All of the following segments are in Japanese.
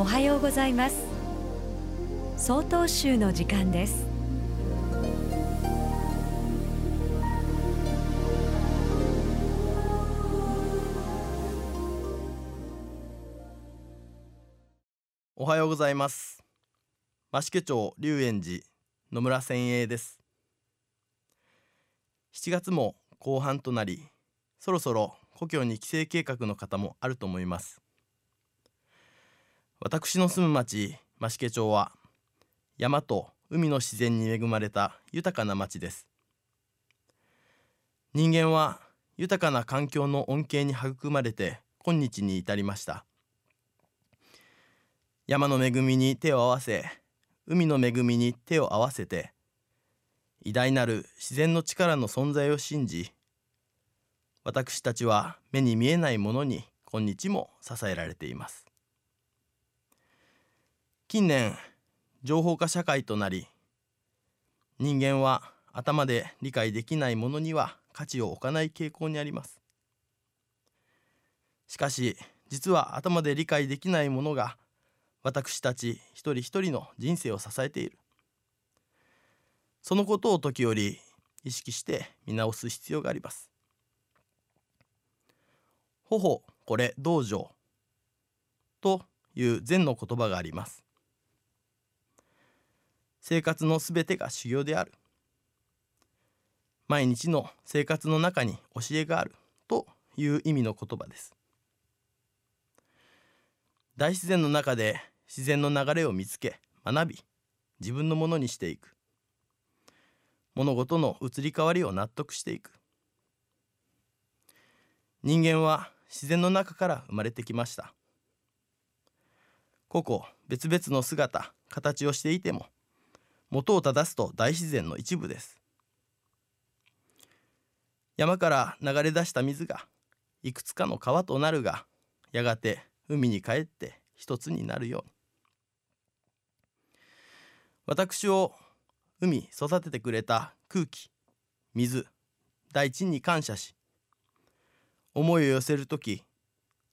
おはようございます。総統集の時間です。おはようございます。増毛町龍園寺野村千栄です。7月も後半となりそろそろ故郷に帰省計画の方もあると思います。私の住む町増毛町は山と海の自然に恵まれた豊かな町です。人間は豊かな環境の恩恵に育まれて今日に至りました。山の恵みに手を合わせ海の恵みに手を合わせて偉大なる自然の力の存在を信じ私たちは目に見えないものに今日も支えられています。近年情報化社会となり人間は頭で理解できないものには価値を置かない傾向にあります。しかし実は頭で理解できないものが私たち一人一人の人生を支えている。そのことを時折意識して見直す必要があります。頬これ道場という禅の言葉があります。生活のすべてが修行である。毎日の生活の中に教えがある。という意味の言葉です。大自然の中で自然の流れを見つけ学び自分のものにしていく。物事の移り変わりを納得していく。人間は自然の中から生まれてきました。個々別々の姿形をしていても元を正すと大自然の一部です。山から流れ出した水がいくつかの川となるがやがて海に帰って一つになるように。私を海育ててくれた空気水大地に感謝し思いを寄せる時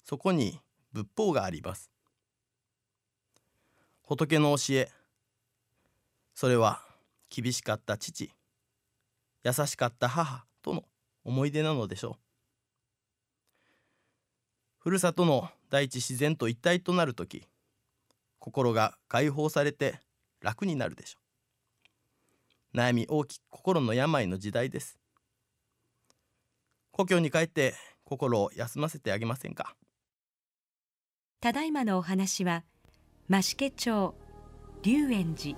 そこに仏法があります。仏の教えそれは厳しかった父優しかった母との思い出なのでしょう。ふるさとの大地自然と一体となる時心が解放されて楽になるでしょう。悩み大きく心の病の時代です。故郷に帰って心を休ませてあげませんか？ただいまのお話は増毛町龍園寺。